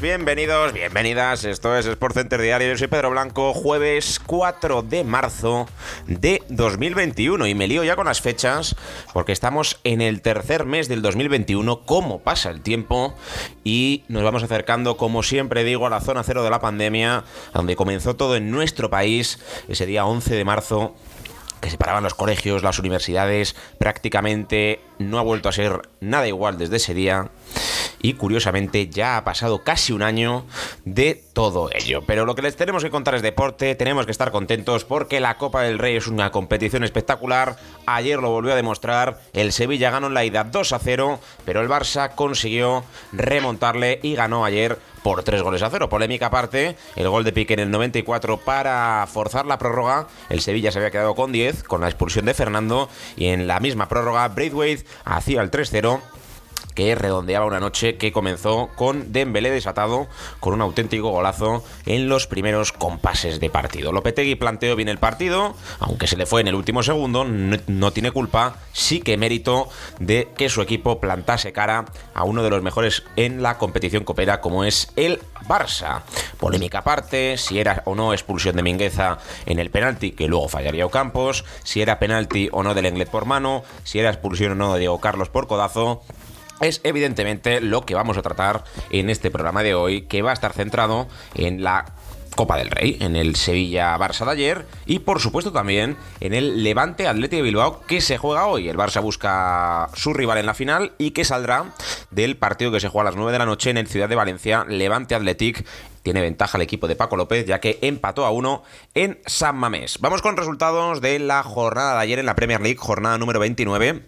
Bienvenidos, bienvenidas. Esto es Sport Center Diario. Yo soy Pedro Blanco, jueves 4 de marzo de 2021. Y me lío ya con las fechas porque estamos en el tercer mes del 2021. ¿Cómo pasa el tiempo? Y nos vamos acercando, como siempre digo, a la zona cero de la pandemia, donde comenzó todo en nuestro país ese día 11 de marzo que separaban los colegios, las universidades, prácticamente no ha vuelto a ser nada igual desde ese día y curiosamente ya ha pasado casi un año de todo ello. Pero lo que les tenemos que contar es deporte, tenemos que estar contentos porque la Copa del Rey es una competición espectacular. Ayer lo volvió a demostrar, el Sevilla ganó en la ida 2 a 0, pero el Barça consiguió remontarle y ganó ayer por 3 goles a 0. Polémica aparte, el gol de Pique en el 94 para forzar la prórroga. El Sevilla se había quedado con 10 con la expulsión de Fernando y en la misma prórroga Braithwaite hacía el 3-0 que redondeaba una noche que comenzó con Dembélé desatado con un auténtico golazo en los primeros compases de partido. Lopetegui planteó bien el partido, aunque se le fue en el último segundo, no, tiene culpa, sí que mérito de que su equipo plantase cara a uno de los mejores en la competición copera como es el Barça. Polémica aparte, si era o no expulsión de Mingueza en el penalti que luego fallaría Ocampos, si era penalti o no del Englet por mano, si era expulsión o no de Diego Carlos por codazo es evidentemente lo que vamos a tratar en este programa de hoy, que va a estar centrado en la Copa del Rey, en el Sevilla-Barça de ayer y por supuesto también en el Levante Atlético de Bilbao que se juega hoy. El Barça busca su rival en la final y que saldrá del partido que se juega a las 9 de la noche en el Ciudad de Valencia, Levante Athletic. Tiene ventaja el equipo de Paco López ya que empató a uno en San Mamés. Vamos con resultados de la jornada de ayer en la Premier League, jornada número 29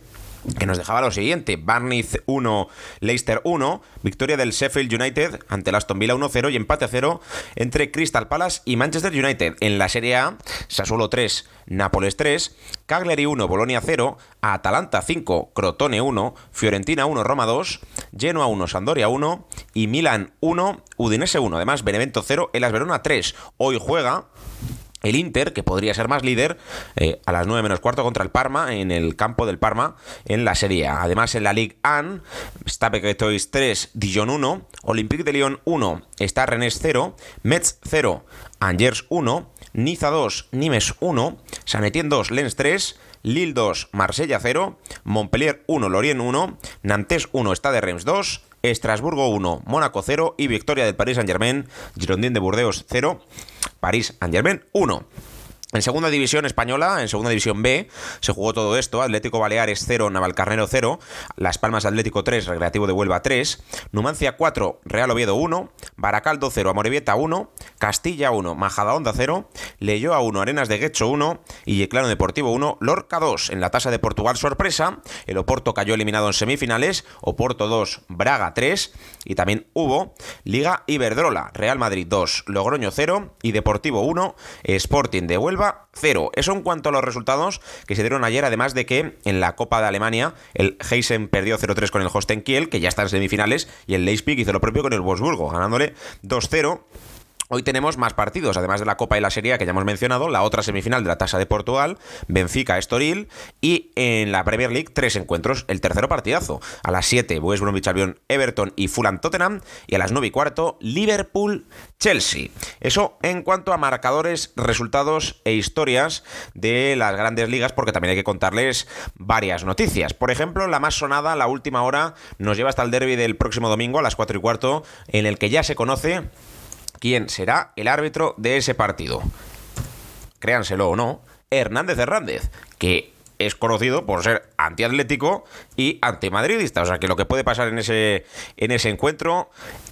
que nos dejaba lo siguiente: Barnith 1, Leicester 1, victoria del Sheffield United ante el Aston Villa 1-0 y empate a 0 entre Crystal Palace y Manchester United. En la Serie A, Sassuolo 3, Nápoles 3, Cagliari 1, Bolonia 0, Atalanta 5, Crotone 1, Fiorentina 1, Roma 2, Genoa 1, Sandoria 1 y Milan 1, Udinese 1. Además, Benevento 0, Elas Verona 3. Hoy juega el Inter, que podría ser más líder, eh, a las 9 menos cuarto contra el Parma, en el campo del Parma, en la Serie. Además, en la Ligue 1, está Pequetois 3, Dijon 1, Olympique de Lyon 1, está Rennes 0, Metz 0, Angers 1, Niza 2, Nimes 1, San Etienne 2, Lens 3, Lille 2, Marsella 0, Montpellier 1, Lorient 1, Nantes 1, Stade Reims 2, Estrasburgo 1, Mónaco 0 y victoria del Paris Saint-Germain, Girondin de Burdeos 0, París Saint-Germain 1. En segunda división española, en segunda división B, se jugó todo esto. Atlético Baleares 0, Navalcarnero 0, Las Palmas Atlético 3, Recreativo de Huelva 3, Numancia 4, Real Oviedo 1, Baracaldo 0, Amorebieta 1, Castilla 1, Majadahonda 0, Leyoa 1, Arenas de Guecho 1 y Yeclano Deportivo 1, Lorca 2. En la tasa de Portugal sorpresa, el Oporto cayó eliminado en semifinales, Oporto 2, Braga 3 y también hubo Liga Iberdrola, Real Madrid 2, Logroño 0 y Deportivo 1, Sporting de Huelva 0. Eso en cuanto a los resultados que se dieron ayer, además de que en la Copa de Alemania el Heisen perdió 0-3 con el Holstein Kiel, que ya está en semifinales, y el Leipzig hizo lo propio con el Wolfsburgo, ganándole 2-0 Hoy tenemos más partidos, además de la Copa y la Serie que ya hemos mencionado, la otra semifinal de la Tasa de Portugal, Benfica Estoril y en la Premier League tres encuentros, el tercero partidazo. A las 7 West Bromwich Albion Everton y Fulham Tottenham y a las 9 y cuarto Liverpool Chelsea. Eso en cuanto a marcadores, resultados e historias de las grandes ligas porque también hay que contarles varias noticias. Por ejemplo, la más sonada, la última hora, nos lleva hasta el derby del próximo domingo a las 4 y cuarto en el que ya se conoce quién será el árbitro de ese partido. Créanselo o no, Hernández Hernández, que es conocido por ser antiatlético y antimadridista. O sea que lo que puede pasar en ese, en ese encuentro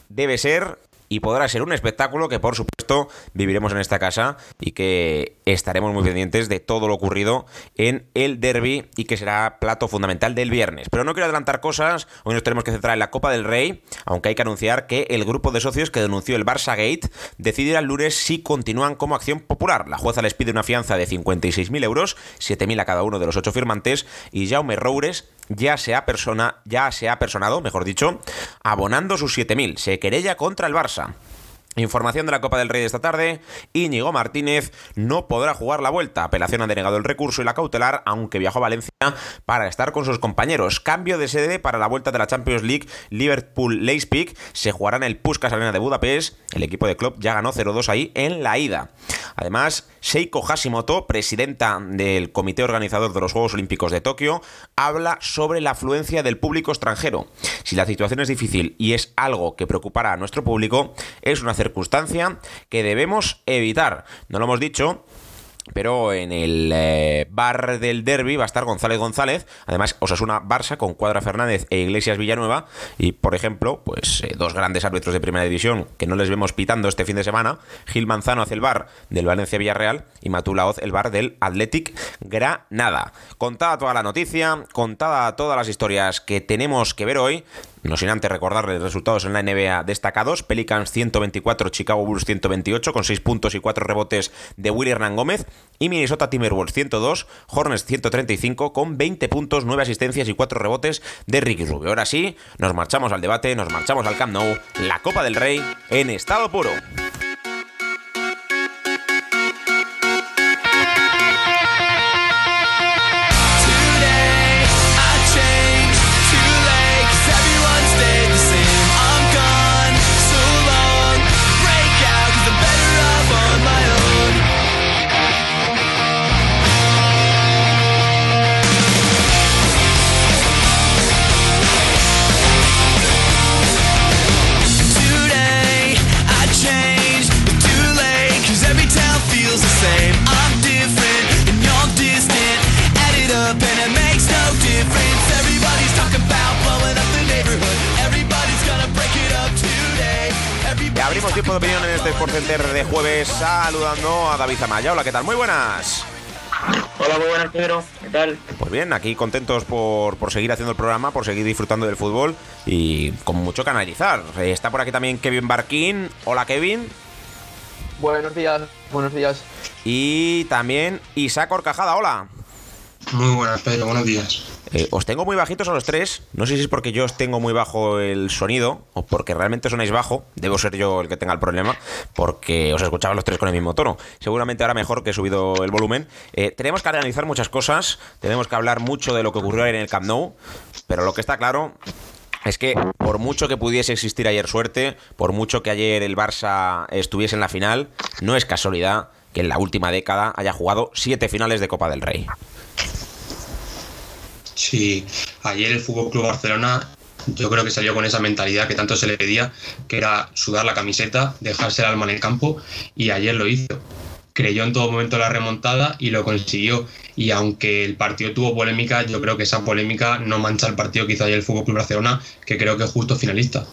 debe ser y podrá ser un espectáculo que por supuesto viviremos en esta casa y que estaremos muy pendientes de todo lo ocurrido en el derby y que será plato fundamental del viernes. Pero no quiero adelantar cosas, hoy nos tenemos que centrar en la Copa del Rey, aunque hay que anunciar que el grupo de socios que denunció el Barça Gate decidirá el lunes si continúan como acción popular. La jueza les pide una fianza de 56.000 euros, 7.000 a cada uno de los ocho firmantes, y Jaume Roures ya se ha, persona, ya se ha personado, mejor dicho, abonando sus 7.000. Se querella contra el Barça. Información de la Copa del Rey de esta tarde. Íñigo Martínez no podrá jugar la vuelta. Apelación ha denegado el recurso y la cautelar, aunque viajó a Valencia para estar con sus compañeros. Cambio de sede para la vuelta de la Champions League. Liverpool Leipzig se jugará en el Puskas Arena de Budapest. El equipo de club ya ganó 0-2 ahí en la ida. Además, Seiko Hashimoto, presidenta del comité organizador de los Juegos Olímpicos de Tokio, habla sobre la afluencia del público extranjero. Si la situación es difícil y es algo que preocupará a nuestro público, es una circunstancia que debemos evitar. No lo hemos dicho, pero en el eh, bar del derby va a estar González González, además Osasuna Barça con Cuadra Fernández e Iglesias Villanueva y por ejemplo, pues eh, dos grandes árbitros de primera división que no les vemos pitando este fin de semana, Gil Manzano hace el bar del Valencia Villarreal y Matulaoz el bar del Athletic Granada. Contada toda la noticia, contada todas las historias que tenemos que ver hoy, no sin antes recordarles resultados en la NBA destacados. Pelicans 124, Chicago Bulls 128 con 6 puntos y 4 rebotes de Willy Hernán Gómez. Y Minnesota Timberwolves 102, Hornets 135 con 20 puntos, 9 asistencias y 4 rebotes de Ricky Rubio. Ahora sí, nos marchamos al debate, nos marchamos al Camp Nou, la Copa del Rey en estado puro. Saludando a David Zamaya. Hola, ¿qué tal? Muy buenas. Hola, muy buenas, Pedro. ¿Qué tal? Pues bien, aquí contentos por, por, seguir haciendo el programa, por seguir disfrutando del fútbol y con mucho que analizar. Está por aquí también Kevin Barquín. Hola, Kevin. Buenos días, buenos días. Y también Isaac Orcajada. Hola. Muy buenas, Pedro. Buenos días. Eh, os tengo muy bajitos a los tres. No sé si es porque yo os tengo muy bajo el sonido o porque realmente sonáis bajo. Debo ser yo el que tenga el problema porque os escuchaba los tres con el mismo tono. Seguramente ahora mejor que he subido el volumen. Eh, tenemos que analizar muchas cosas. Tenemos que hablar mucho de lo que ocurrió en el Camp Nou. Pero lo que está claro es que por mucho que pudiese existir ayer suerte, por mucho que ayer el Barça estuviese en la final, no es casualidad que en la última década haya jugado siete finales de Copa del Rey. Sí, ayer el Fútbol Club Barcelona yo creo que salió con esa mentalidad que tanto se le pedía, que era sudar la camiseta, dejarse el alma en el campo, y ayer lo hizo. Creyó en todo momento la remontada y lo consiguió. Y aunque el partido tuvo polémica, yo creo que esa polémica no mancha el partido que hizo ayer el Fútbol Club Barcelona, que creo que es justo finalista.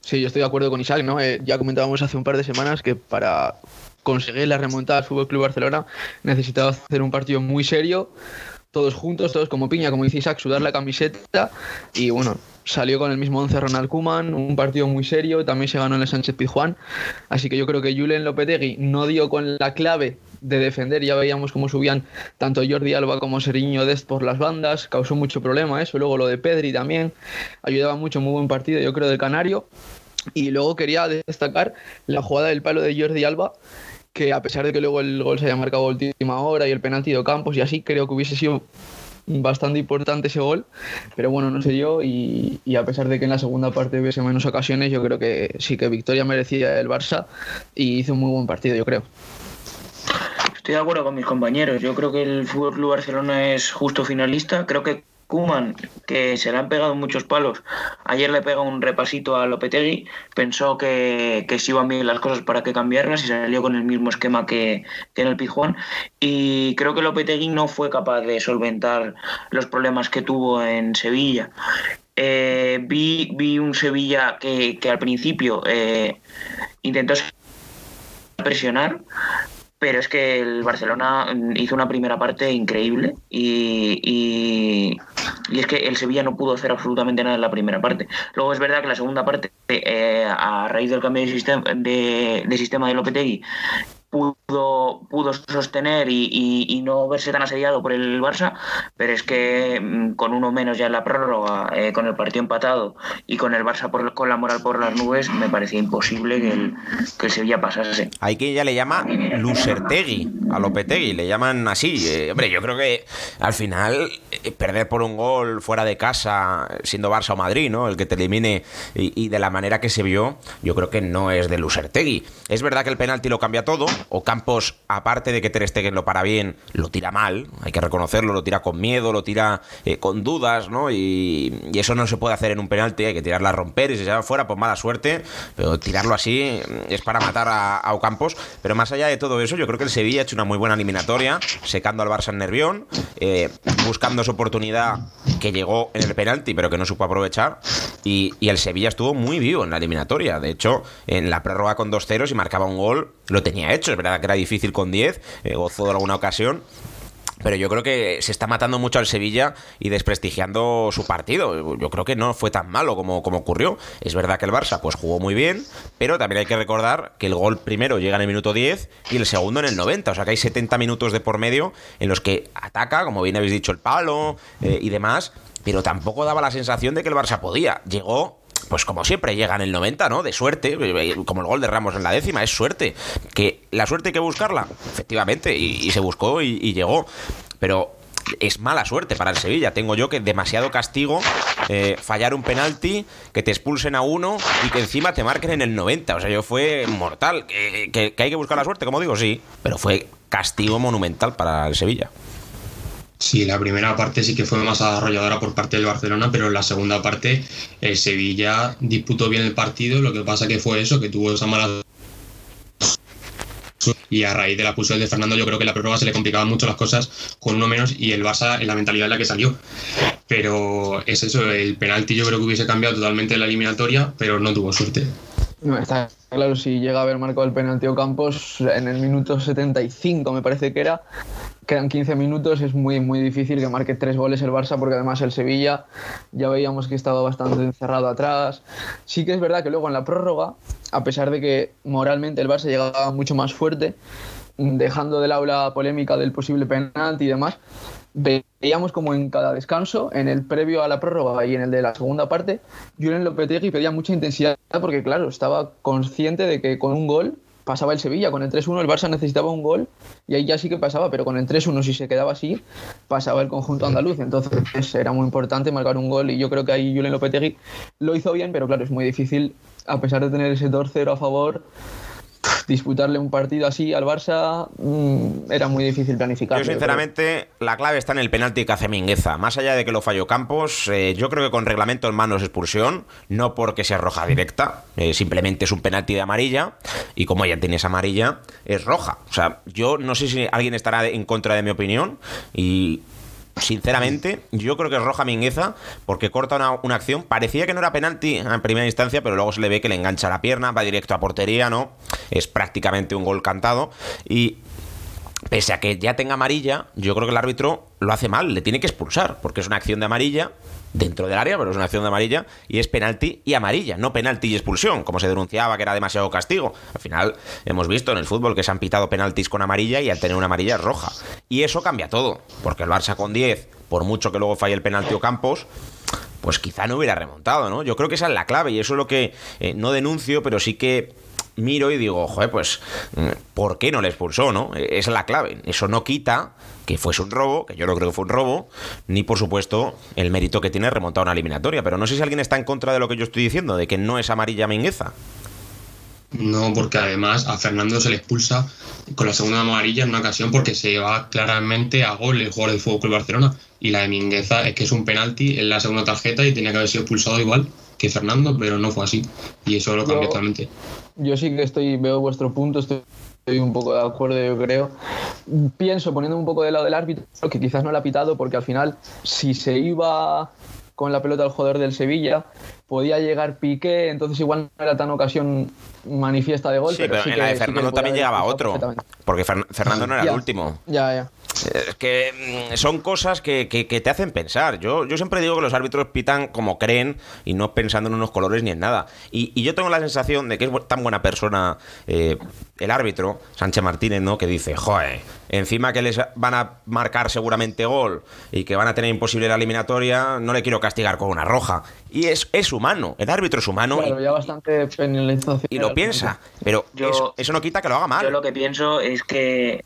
Sí, yo estoy de acuerdo con Isaac, ¿no? Eh, ya comentábamos hace un par de semanas que para conseguir la remontada del Fútbol Club Barcelona necesitaba hacer un partido muy serio, todos juntos, todos como piña, como dice Isaac, sudar la camiseta. Y bueno, salió con el mismo 11 Ronald Kuman, un partido muy serio, también se ganó en el Sánchez Pizjuán, así que yo creo que Julen Lopetegui no dio con la clave de defender, ya veíamos cómo subían tanto Jordi Alba como Seriño Dest por las bandas, causó mucho problema eso, luego lo de Pedri también, ayudaba mucho, muy buen partido yo creo del Canario, Y luego quería destacar la jugada del palo de Jordi Alba, que a pesar de que luego el gol se haya marcado última hora y el penalti de Campos y así, creo que hubiese sido bastante importante ese gol, pero bueno, no se dio y, y, a pesar de que en la segunda parte hubiese menos ocasiones, yo creo que sí que victoria merecía el Barça y hizo un muy buen partido, yo creo. Estoy de acuerdo con mis compañeros, yo creo que el Fútbol Club Barcelona es justo finalista, creo que Kuman, que se le han pegado muchos palos, ayer le pega un repasito a Lopetegui, pensó que, que iban bien las cosas para que cambiarlas y salió con el mismo esquema que, que en el Pizjuán. Y creo que Lopetegui no fue capaz de solventar los problemas que tuvo en Sevilla. Eh, vi, vi un Sevilla que, que al principio eh, intentó presionar, pero es que el Barcelona hizo una primera parte increíble y, y, es que el Sevilla no pudo hacer absolutamente nada en la primera parte. Luego es verdad que la segunda parte, eh, a raíz del cambio de sistema de, sistema de Lopetegui, pudo, pudo sostener y, y, no verse tan asediado por el Barça, pero es que mm, con uno menos ya en la prórroga, eh, con el partido empatado y con el Barça por, con la moral por las nubes, me parecía imposible que el, que el Sevilla pasase. Hay quien ya le llama Lucertegui, a Lopetegui, le llaman así. Eh, hombre, yo creo que al final perder por un gol fuera de casa, siendo Barça o Madrid, ¿no? El que te elimine y, y de la manera que se vio, yo creo que no es de Lucertegui. Es verdad que el penalti lo cambia todo, o Campos, aparte de que Ter Stegen lo para bien, lo tira mal, hay que reconocerlo, lo tira con miedo, lo tira eh, con dudas, ¿no? Y, y, eso no se puede hacer en un penalti, hay que tirarla a romper y si se va fuera, pues mala suerte, pero tirarlo así es para matar a, a Ocampos. Pero más allá de todo eso, yo creo que el Sevilla ha hecho una muy buena eliminatoria, secando al Barça en Nervión, eh, buscando su oportunidad que llegó en el penalti, pero que no supo aprovechar, y, y el Sevilla estuvo muy vivo en la eliminatoria. De hecho, en la prórroga con 2-0, si marcaba un gol, lo tenía hecho. Es verdad que era difícil con 10, eh, gozó de alguna ocasión. Pero yo creo que se está matando mucho al Sevilla y desprestigiando su partido. Yo creo que no fue tan malo como, como ocurrió. Es verdad que el Barça pues jugó muy bien, pero también hay que recordar que el gol primero llega en el minuto 10 y el segundo en el 90. O sea que hay 70 minutos de por medio en los que ataca, como bien habéis dicho, el palo eh, y demás. Pero tampoco daba la sensación de que el Barça podía. Llegó pues como siempre llega en el 90, ¿no? De suerte, como el gol de Ramos en la décima, es suerte. Que la suerte hay que buscarla, efectivamente, y, se buscó y, y, llegó. Pero es mala suerte para el Sevilla. Tengo yo que demasiado castigo, eh, fallar un penalti, que te expulsen a uno y que encima te marquen en el 90. O sea, yo fue mortal. Que, que, que hay que buscar la suerte, como digo, sí, pero fue castigo monumental para el Sevilla. Sí, la primera parte sí que fue más arrolladora por parte del Barcelona, pero en la segunda parte el Sevilla disputó bien el partido, lo que pasa que fue eso, que tuvo esa mala y a raíz de la expulsión de Fernando yo creo que la prórroga se le complicaban mucho las cosas con uno menos y el Barça en la mentalidad en la que salió. Pero es eso, el penalti yo creo que hubiese cambiado totalmente la eliminatoria, pero no tuvo suerte. No, está claro, si llega a haber marcado el penalti Campos en el minuto 75 me parece que era, quedan 15 minutos, es muy, muy difícil que marque tres goles el Barça, porque además el Sevilla ya veíamos que estaba bastante encerrado atrás. Sí que es verdad que luego en la prórroga, a pesar de que moralmente el Barça llegaba mucho más fuerte, dejando de lado la polémica del posible penalti y demás, veíamos como en cada descanso, en el previo a la prórroga y en el de la segunda parte, Julen Lopetegui pedía mucha intensidad porque, claro, estaba consciente de que con un gol pasaba el Sevilla. Con el 3-1 el Barça necesitaba un gol y ahí ya sí que pasaba, pero con el 3-1 si se quedaba así, pasaba el conjunto andaluz. Entonces era muy importante marcar un gol y yo creo que ahí Julen Lopetegui lo hizo bien, pero claro, es muy difícil, a pesar de tener ese 2-0 a favor, disputarle un partido así al Barça mmm, era muy difícil planificar. Yo, sinceramente, la clave está en el penalti que hace Mingueza. Más allá de que lo falló Campos, eh, yo creo que con reglamento en manos expulsión, no porque sea roja directa, eh, simplemente es un penalti de amarilla, y como ella tiene esa amarilla, es roja. O sea, yo no sé si alguien estará en contra de mi opinión, y sinceramente, yo creo que es roja Mingueza porque corta una, una, acción. Parecía que no era penalti en primera instancia, pero luego se le ve que le engancha la pierna, va directo a portería, ¿no? Es prácticamente un gol cantado. Y pese a que ya tenga amarilla, yo creo que el árbitro lo hace mal, le tiene que expulsar, porque es una acción de amarilla dentro del área, pero es una acción de amarilla y es penalti y amarilla, no penalti y expulsión, como se denunciaba que era demasiado castigo. Al final hemos visto en el fútbol que se han pitado penaltis con amarilla y al tener una amarilla es roja. Y eso cambia todo, porque el Barça con 10, por mucho que luego falle el penalti o Campos, pues quizá no hubiera remontado, ¿no? Yo creo que esa es la clave y eso es lo que eh, no denuncio, pero sí que miro y digo, joder, pues, mm, ¿por qué no le expulsó, no? E, esa es la clave. Eso no quita que fuese un robo, que yo no creo que fue un robo, ni por supuesto el mérito que tiene remontar una eliminatoria. Pero no sé si alguien está en contra de lo que yo estoy diciendo, de que no es amarilla Mingueza. No, porque además a Fernando se le expulsa con la segunda amarilla en una ocasión porque se va claramente a gol el jugador del Fútbol Club Barcelona. Y la de Mingueza es que es un penalti en la segunda tarjeta y tenía que haber sido expulsado igual que Fernando, pero no fue así. Y eso lo cambió totalmente. Yo sí que estoy, veo vuestro punto, estoy un poco de acuerdo, yo creo. Pienso, poniendo un poco de lado del árbitro, que quizás no le ha pitado, porque al final, si se iba con la pelota al jugador del Sevilla, podía llegar Piqué, entonces igual no era tan ocasión manifiesta de gol. Sí, pero, en la de Fernando también llegaba otro, porque Fernando no era el último. Ya, ya. Es que mm, son cosas que, te hacen pensar. Yo, yo siempre digo que los árbitros pitan como creen y no pensando en unos colores ni en nada. Y, yo tengo la sensación de que es tan buena persona eh, el árbitro, Sánchez Martínez, ¿no? Que dice, joder, encima que les van a marcar seguramente gol y que van a tener imposible la eliminatoria, no le quiero castigar con una roja. Y es, es humano, el árbitro es humano. y, bastante Y lo piensa, pero eso, no quita que lo haga mal. Yo lo que pienso es que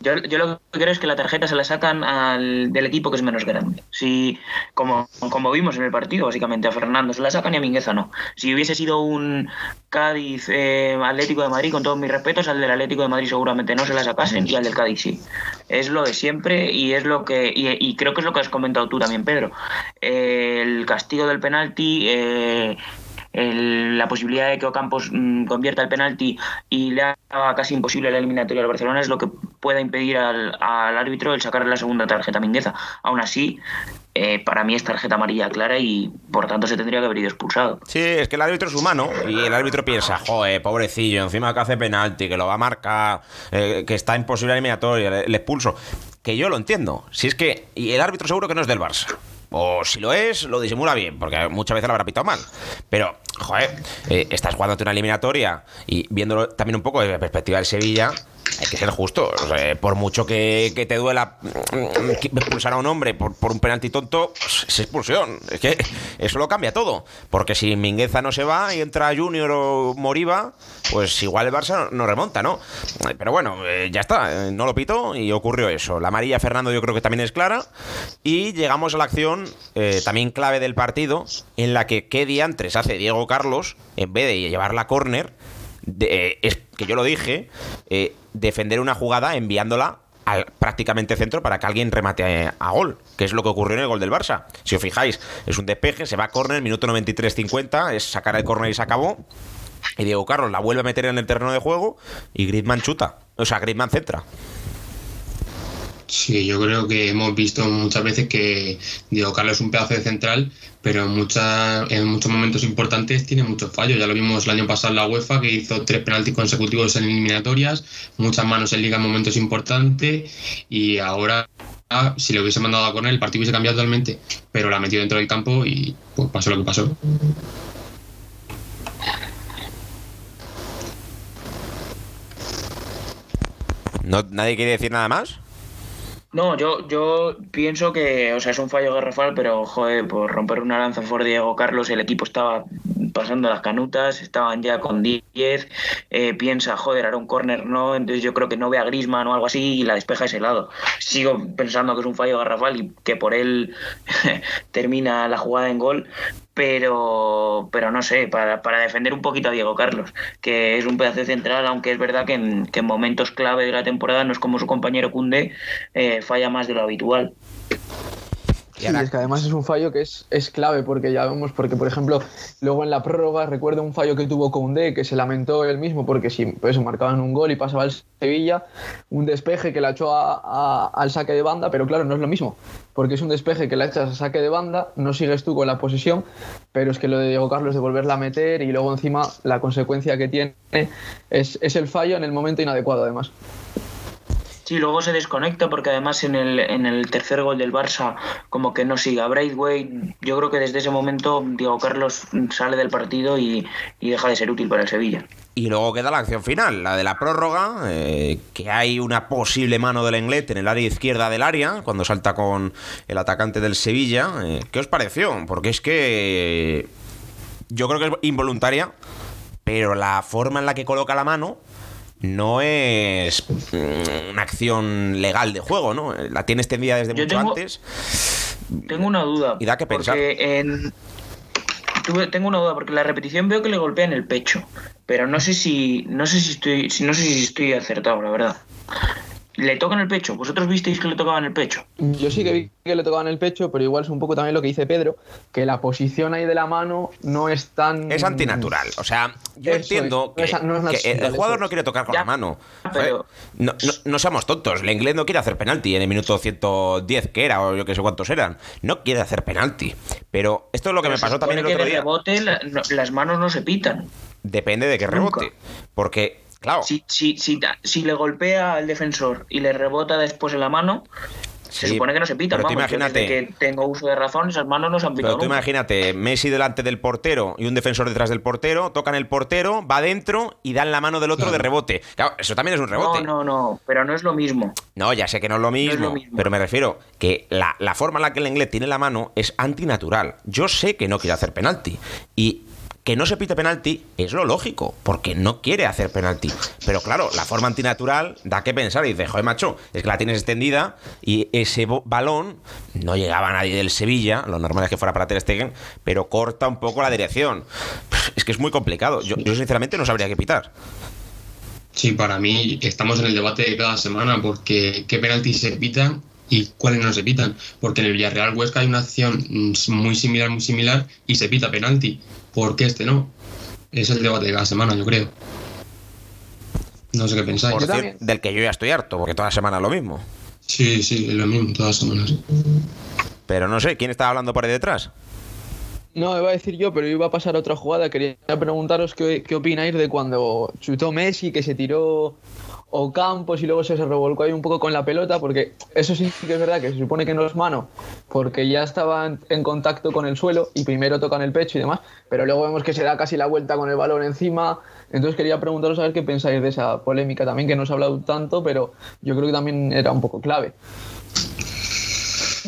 yo, yo, lo que creo es que la tarjeta se la sacan al del equipo que es menos grande. Si, como, como vimos en el partido, básicamente a Fernando se la sacan y a Mingueza no. Si hubiese sido un Cádiz eh, Atlético de Madrid, con todos mis respetos, al del Atlético de Madrid seguramente no se la sacasen y al del Cádiz sí. Es lo de siempre y es lo que y, creo que es lo que has comentado tú también, Pedro. el castigo del penalti. Eh, la posibilidad de que Ocampos mm, convierta el penalti y le haga casi imposible la eliminatoria al Barcelona es lo que pueda impedir al, árbitro el sacarle la segunda tarjeta a Mingueza. Aún así, eh, para mí es tarjeta amarilla clara y por tanto se tendría que haber ido expulsado. Sí, es que el árbitro es humano y el árbitro piensa, joder, pobrecillo, encima que hace penalti, que lo va a marcar, eh, que está imposible la eliminatoria, le expulso. Que yo lo entiendo. Si es que. Y el árbitro seguro que no es del Barça. O si lo es, lo disimula bien, porque muchas veces lo habrá pitado mal. Pero, joder, eh, estás jugando una eliminatoria y viéndolo también un poco desde la perspectiva del Sevilla, hay que ser justo. por mucho que, te duela mm, expulsar a un hombre por, un penalti tonto, pues, es expulsión. Es que eso lo cambia todo. Porque si Mingueza no se va y entra Junior o Moriba, pues igual el Barça no remonta, ¿no? Pero bueno, eh, ya está. Eh, no lo pito y ocurrió eso. La amarilla Fernando yo creo que también es clara. Y llegamos a la acción eh, también clave del partido, en la que qué diantres hace Diego Carlos, en vez de llevar la córner, es que yo lo dije, defender una jugada enviándola al prácticamente centro para que alguien remate a, gol, que es lo que ocurrió en el gol del Barça. Si os fijáis, es un despeje, se va a córner, minuto 93-50, es sacar el córner y se acabó. Y Diego Carlos la vuelve a meter en el terreno de juego y Griezmann chuta. O sea, Griezmann centra. Sí, yo creo que hemos visto muchas veces que Diego Carlos es un pedazo de central, pero en, en muchos momentos importantes tiene muchos fallos. Ya lo vimos el año pasado en la UEFA, que hizo tres penaltis consecutivos en eliminatorias, muchas manos en liga en momentos importantes, y ahora si le hubiese mandado a correr el partido hubiese cambiado totalmente, pero la metió dentro del campo y pues, pasó lo que pasó. ¿No, ¿Nadie quiere decir nada más? No, yo, yo pienso que, o sea, es un fallo garrafal, pero, joder, por romper una lanza por Diego Carlos, el equipo estaba pasando las canutas, estaban ya con 10, eh, piensa, joder, hará un córner, no, entonces yo creo que no ve a Grisman o algo así y la despeja ese lado. Sigo pensando que es un fallo garrafal y que por él termina la jugada en gol, pero, pero no sé, para, para, defender un poquito a Diego Carlos, que es un pedazo central, aunque es verdad que en, que en momentos clave de la temporada no es como su compañero Cunde, eh, falla más de lo habitual. Es que además es un fallo que es, es, clave, porque ya vemos, porque por ejemplo, luego en la prórroga recuerdo un fallo que tuvo Koundé, que se lamentó él mismo, porque si pues, marcaban un gol y pasaba el Sevilla, un despeje que la echó al saque de banda, pero claro, no es lo mismo, porque es un despeje que la echas a saque de banda, no sigues tú con la posesión, pero es que lo de Diego Carlos de volverla a meter y luego encima la consecuencia que tiene es, es el fallo en el momento inadecuado además. Sí, luego se desconecta porque además en el, en el tercer gol del Barça como que no sigue a Braithwaite. Yo creo que desde ese momento Diego Carlos sale del partido y, y deja de ser útil para el Sevilla. Y luego queda la acción final, la de la prórroga, eh, que hay una posible mano del Englet en el área izquierda del área, cuando salta con el atacante del Sevilla. Eh, ¿Qué os pareció? Porque es que yo creo que es involuntaria, pero la forma en la que coloca la mano no es mm, una acción legal de juego, ¿no? La tiene extendida desde mucho antes. Tengo una duda. Y da que pensar. En, tengo una duda porque en la repetición veo que le golpea en el pecho, pero no sé si no sé si estoy no sé si estoy acertado, la verdad. ¿Le tocan el pecho? ¿Vosotros visteis que le tocaban el pecho? Yo sí que vi que le tocaban el pecho, pero igual es un poco también lo que dice Pedro, que la posición ahí de la mano no es tan... Es antinatural. O sea, yo entiendo que, el jugador no quiere tocar con la mano. Pero... No, no, seamos tontos. El inglés no quiere hacer penalti en el minuto 110 que era, o yo que sé cuántos eran. No quiere hacer penalti. Pero esto es lo que me pasó también el otro día. rebote las manos no se pitan. Depende de qué rebote. Porque si, si, si, si le golpea al defensor y le rebota después en la mano, se supone que no se pita. Pero imagínate, que tengo uso de razón, esas manos no se han pitado. Pero tú imagínate, Messi delante del portero y un defensor detrás del portero, tocan el portero, va dentro y dan la mano del otro de rebote. Claro, eso también es un rebote. No, no, no, pero no es lo mismo. No, ya sé que no es lo mismo, pero me refiero que la, la forma en la que el inglés tiene la mano es antinatural. Yo sé que no quiere hacer penalti y que no se pite penalti es lo lógico, porque no quiere hacer penalti. Pero claro, la forma antinatural da que pensar y dice, joder, macho, es que la tienes extendida y ese balón no llegaba a nadie del Sevilla, lo normal es que fuera para Ter Stegen, pero corta un poco la dirección. Es que es muy complicado. Yo, sinceramente no sabría qué pitar. Sí, para mí estamos en el debate de cada semana porque qué penalti se pitan y cuáles no se pitan. Porque en el Villarreal Huesca hay una acción muy similar, muy similar y se pita penalti. ¿Por qué este no? Es el debate de cada semana, yo creo. No sé qué pensáis. del que yo ya estoy harto, porque toda semana es lo mismo. Sí, sí, es lo mismo, todas semanas. Pero no sé, ¿quién está hablando por ahí detrás? No, iba a decir yo, pero iba a pasar otra jugada. Quería preguntaros qué, qué opináis de cuando chutó Messi, que se tiró o Campos y luego se, revolcó ahí un poco con la pelota, porque eso sí que es verdad que se supone que no es mano, porque ya estaban en contacto con el suelo y primero tocan el pecho y demás, pero luego vemos que se da casi la vuelta con el balón encima. Entonces quería preguntaros a ver qué pensáis de esa polémica también, que no os ha hablado tanto, pero yo creo que también era un poco clave.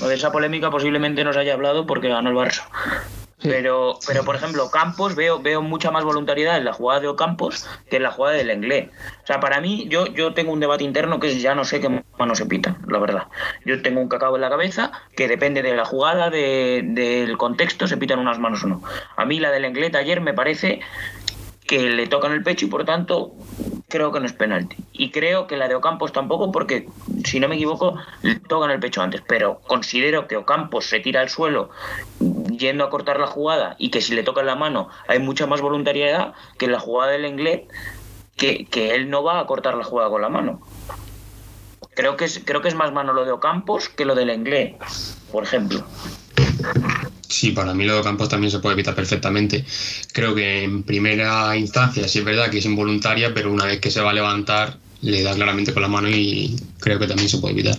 De esa polémica posiblemente nos haya hablado porque ganó el Barça. Pero, pero por ejemplo, Campos, veo, veo mucha más voluntariedad en la jugada de Ocampos que en la jugada del Inglés. O sea, para mí, yo, yo tengo un debate interno que ya no sé qué mano se pita, la verdad. Yo tengo un cacao en la cabeza que depende de la jugada, de, del contexto, se pitan unas manos o no. A mí la del Inglés ayer me parece que le tocan el pecho y por tanto creo que no es penalti. Y creo que la de Ocampos tampoco porque, si no me equivoco, le tocan el pecho antes. Pero considero que Ocampos se tira al suelo yendo a cortar la jugada y que si le tocan la mano hay mucha más voluntariedad que en la jugada del inglés que, él no va a cortar la jugada con la mano. Creo que es, creo que es más mano lo de Ocampos que lo del inglés, por ejemplo. Sí, para mí lo de Campos también se puede evitar perfectamente. Creo que en primera instancia sí es verdad que es involuntaria, pero una vez que se va a levantar le da claramente con la mano y creo que también se puede evitar.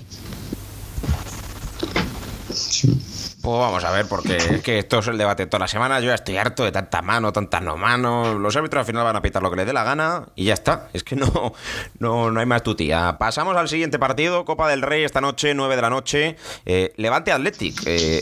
Pues vamos a ver, porque es que esto es el debate toda la semana. Yo ya estoy harto de tanta mano, tantas no manos. Los árbitros al final van a pitar lo que les dé la gana y ya está. Es que no, no, no hay más tutía. Pasamos al siguiente partido, Copa del Rey, esta noche, 9 de la noche. Eh, Levante Athletic. Eh,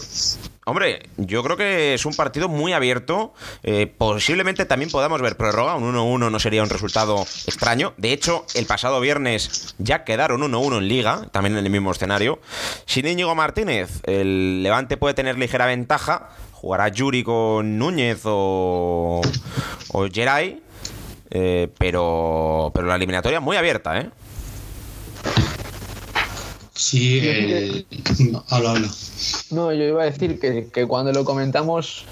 Hombre, yo creo que es un partido muy abierto. Eh, posiblemente también podamos ver prórroga. Un 1-1 no sería un resultado extraño. De hecho, el pasado viernes ya quedaron 1-1 en liga, también en el mismo escenario. Sin Íñigo Martínez, el Levante puede tener ligera ventaja. Jugará Yuri con Núñez o, o Geray. Eh, pero, pero la eliminatoria muy abierta, ¿eh? Sí, eh, habla, habla. No, yo iba a decir que, cuando lo comentamos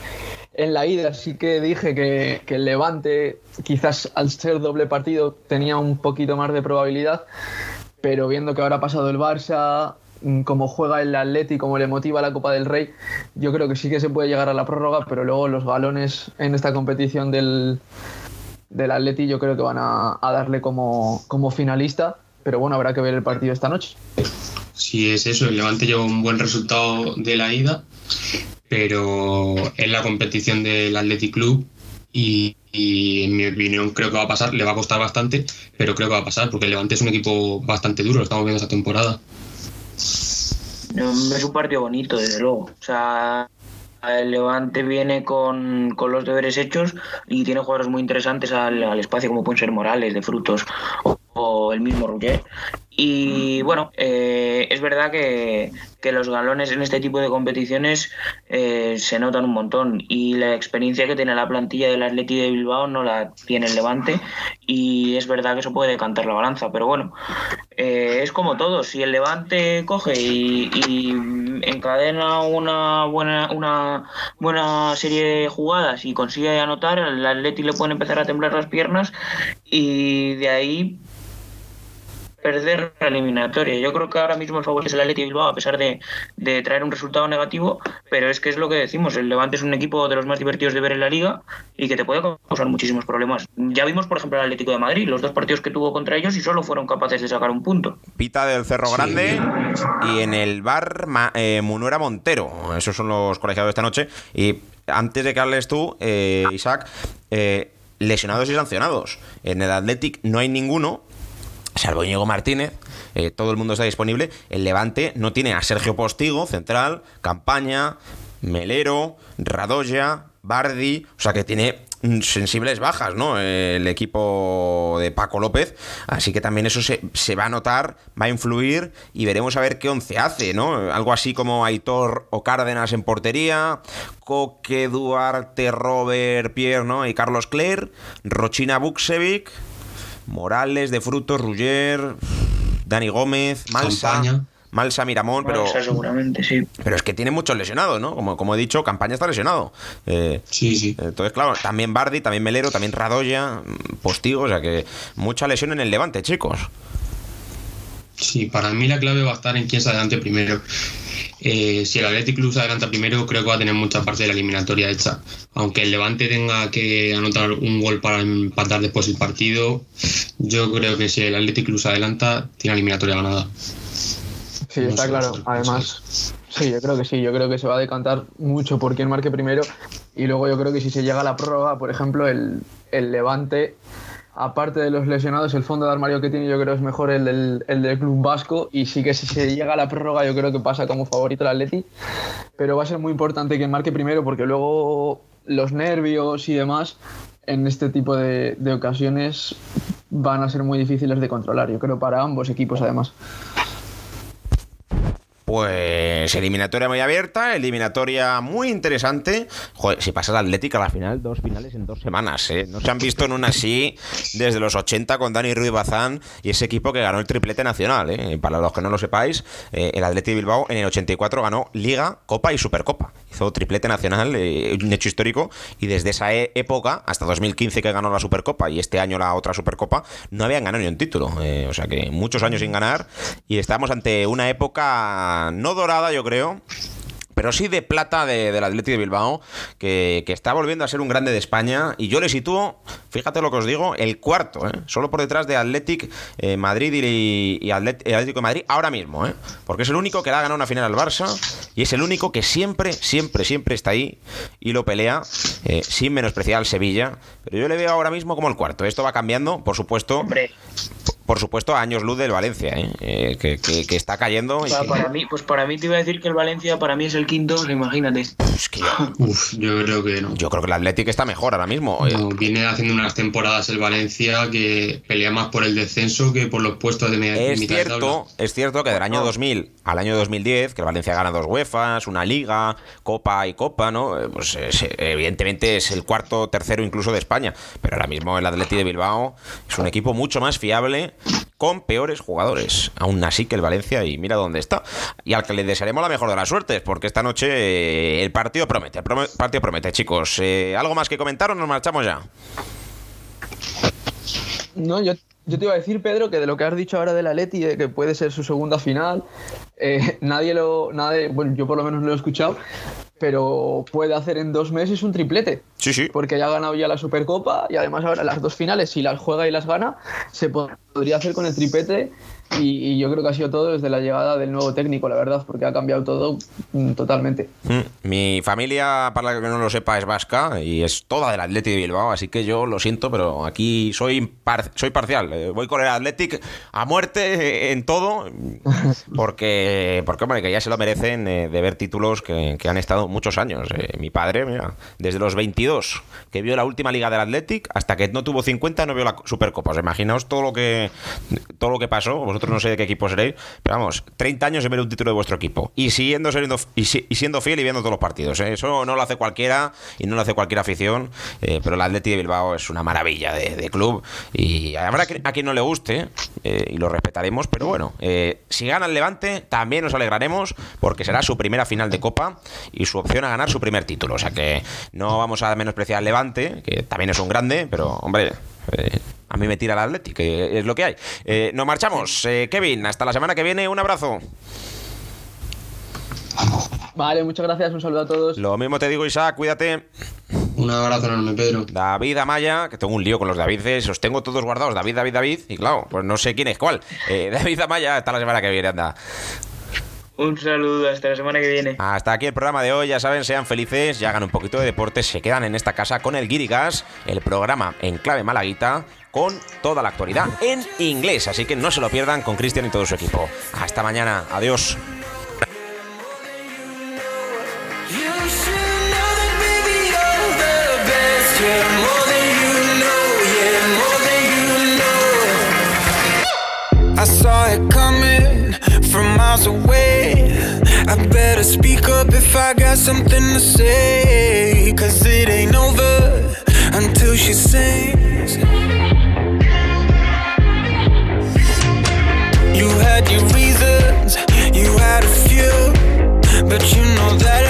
en la ida sí que dije que, el Levante quizás al ser doble partido tenía un poquito más de probabilidad, pero viendo que ahora ha pasado el Barça, mm, como juega el Atleti, como le motiva la Copa del Rey, yo creo que sí que se puede llegar a la prórroga, pero luego los galones en esta competición del, del Atleti yo creo que van a, darle como, como finalista, pero bueno, habrá que ver el partido esta noche si es eso, el Levante lleva un buen resultado de la ida, pero es la competición del Athletic Club y, en mi opinión creo que va a pasar, le va a costar bastante, pero creo que va a pasar porque el Levante es un equipo bastante duro, lo estamos viendo esta temporada. Es un partido bonito, desde luego. O sea, el Levante viene con, los deberes hechos y tiene jugadores muy interesantes al, al, espacio, como pueden ser Morales, de Frutos el mismo Rugger. Y bueno, eh, es verdad que, los galones en este tipo de competiciones eh, se notan un montón. Y la experiencia que tiene la plantilla del Atleti de Bilbao no la tiene el Levante. Y es verdad que eso puede cantar la balanza, pero bueno, eh, es como todo, si el Levante coge y, encadena una buena, una buena serie de jugadas y consigue anotar, el Atleti le puede empezar a temblar las piernas. Y de ahí perder la eliminatoria. Yo creo que ahora mismo el favorito es el Atleti Bilbao, a pesar de, traer un resultado negativo, pero es que es lo que decimos, el Levante es un equipo de los más divertidos de ver en la liga y que te puede causar muchísimos problemas. Ya vimos, por ejemplo, el Atlético de Madrid, los dos partidos que tuvo contra ellos y solo fueron capaces de sacar un punto. Pita del Cerro Grande y en el bar eh, Munuera Montero. Esos son los colegiados de esta noche. Y antes de que hables tú, eh, Isaac, eh, lesionados y sancionados. En el Athletic no hay ninguno, salvo Íñigo Martínez, eh, todo el mundo está disponible. El Levante no tiene a Sergio Postigo, central, Campaña, Melero, Radoya, Bardi, o sea que tiene sensibles bajas, ¿no? El equipo de Paco López. Así que también eso se, se, va a notar, va a influir y veremos a ver qué once hace, ¿no? Algo así como Aitor o Cárdenas en portería, Coque, Duarte, Robert, Pierre, ¿no? Y Carlos Cler, Rochina Buksevic Morales, De Frutos, Rugger, Dani Gómez, Malsa. Malsa Miramón, pero. seguramente, sí. Pero es que tiene muchos lesionados, ¿no? Como, como he dicho, Campaña está lesionado. Eh, sí, sí. Entonces, claro, también Bardi, también Melero, también Radoya, Postigo, o sea que mucha lesión en el levante, chicos. Sí, para mí la clave va a estar en quién se adelante primero. Eh, si el Athletic Club se adelanta primero, creo que va a tener mucha parte de la eliminatoria hecha. Aunque el Levante tenga que anotar un gol para empatar después el partido, yo creo que si el Athletic Club se adelanta, tiene la eliminatoria ganada. Sí, está claro. Además, sí, yo creo que sí. Yo creo que se va a decantar mucho por quién marque primero. Y luego yo creo que si se llega a la prórroga, por ejemplo, el, el Levante aparte de los lesionados, el fondo de armario que tiene yo creo es mejor el del, el del Club Vasco y sí que si se llega a la prórroga yo creo que pasa como favorito el Atleti, pero va a ser muy importante que marque primero porque luego los nervios y demás en este tipo de, de ocasiones van a ser muy difíciles de controlar, yo creo para ambos equipos además. Pues eliminatoria muy abierta, eliminatoria muy interesante. Joder, si pasas Atlética a la final, dos finales en dos semanas, ¿eh? No se han visto en una así desde los 80 con Dani Ruiz Bazán y ese equipo que ganó el triplete nacional, ¿eh? Para los que no lo sepáis, eh, el Atlético Bilbao en el 84 ganó Liga, Copa y Supercopa. Hizo triplete nacional, eh, un hecho histórico, y desde esa e-, época, hasta 2015 que ganó la Supercopa y este año la otra Supercopa, no habían ganado ni un título. o sea que muchos años sin ganar y estamos ante una época no dorada, yo creo, pero sí de plata de, del Atlético de Bilbao, que, está volviendo a ser un grande de España. Y yo le sitúo, fíjate lo que os digo, el cuarto, ¿eh? solo por detrás de Atlético eh, Madrid y, Atlético de Madrid ahora mismo, ¿eh? porque es el único que le ha ganado una final al Barça y es el único que siempre, siempre, siempre está ahí y lo pelea, eh, sin menospreciar al Sevilla. Pero yo le veo ahora mismo como el cuarto. Esto va cambiando, por supuesto. Hombre por supuesto, a años luz del Valencia, ¿eh? eh que, está cayendo. para mí, pues para mí te iba a decir que el Valencia para mí es el quinto, imagínate. yo, creo que no. Yo creo que el Atlético está mejor ahora mismo. Viene haciendo unas temporadas el Valencia que pelea más por el descenso que por los puestos de media Es cierto, es cierto que del año 2000 al año 2010, que el Valencia gana dos UEFAs, una Liga, Copa y Copa, ¿no? Eh, pues evidentemente es el cuarto, tercero incluso de España. Pero ahora mismo el Atlético de Bilbao es un equipo mucho más fiable con peores jugadores. Aún así que el Valencia, y mira dónde está. Y al que le desearemos la mejor de las suertes, porque esta noche eh, el partido promete. El partido promete, chicos. Eh, ¿Algo más que comentar o nos marchamos ya? No, yo, yo, te iba a decir, Pedro, que de lo que has dicho ahora de la Leti, de que puede ser su segunda final, eh, nadie lo. Nadie, bueno, yo por lo menos no lo he escuchado, pero puede hacer en dos meses un triplete. Sí, sí. Porque ya ha ganado ya la Supercopa y además ahora las dos finales, si las juega y las gana, se podría hacer con el triplete Y, yo creo que ha sido todo desde la llegada del nuevo técnico, la verdad, porque ha cambiado todo mm, totalmente. Mm, mi familia, para que no lo sepa, es vasca y es toda del Athletic de Bilbao, así que yo lo siento, pero aquí soy, soy parcial. Eh, voy con el Athletic a muerte en todo, porque, porque hombre, que ya se lo merecen eh, de ver títulos que, han estado muchos años. Eh, mi padre, mira, desde los 22 que vio la última liga del Athletic hasta que no tuvo 50 no vio la Supercopa. Os imaginaos todo lo que todo lo que pasó. Vosotros no sé de qué equipo seréis, pero vamos, 30 años en ver un título de vuestro equipo y siguiendo siendo, y, siendo fiel y viendo todos los partidos. ¿eh? Eso no lo hace cualquiera y no lo hace cualquier afición, eh, pero el Atleti de Bilbao es una maravilla de, club y habrá a quien no le guste eh, y lo respetaremos, pero bueno, si gana el Levante también nos alegraremos porque será su primera final de Copa y su opción a ganar su primer título. O sea que no vamos a menospreciar al Levante, que también es un grande, pero hombre, a mí me tira el Atleti, que es lo que hay. Eh, nos marchamos. Eh, Kevin, hasta la semana que viene. Un abrazo. Vale, muchas gracias. Un saludo a todos. Lo mismo te digo, Isaac. Cuídate. Un abrazo enorme, Pedro. David Amaya, que tengo un lío con los Davides, os tengo todos guardados. David, David, David. Y claro, pues no sé quién es cuál. Eh, David Amaya, hasta la semana que viene, anda. Un saludo, hasta la semana que viene. Hasta aquí el programa de hoy, ya saben, sean felices, ya hagan un poquito de deporte, se quedan en esta casa con el Guirigas, el programa en clave malaguita, con toda la actualidad en inglés, así que no se lo pierdan con Cristian y todo su equipo. Hasta mañana, adiós. from miles away. I better speak up if I got something to say. Cause it ain't over until she sings. But you know that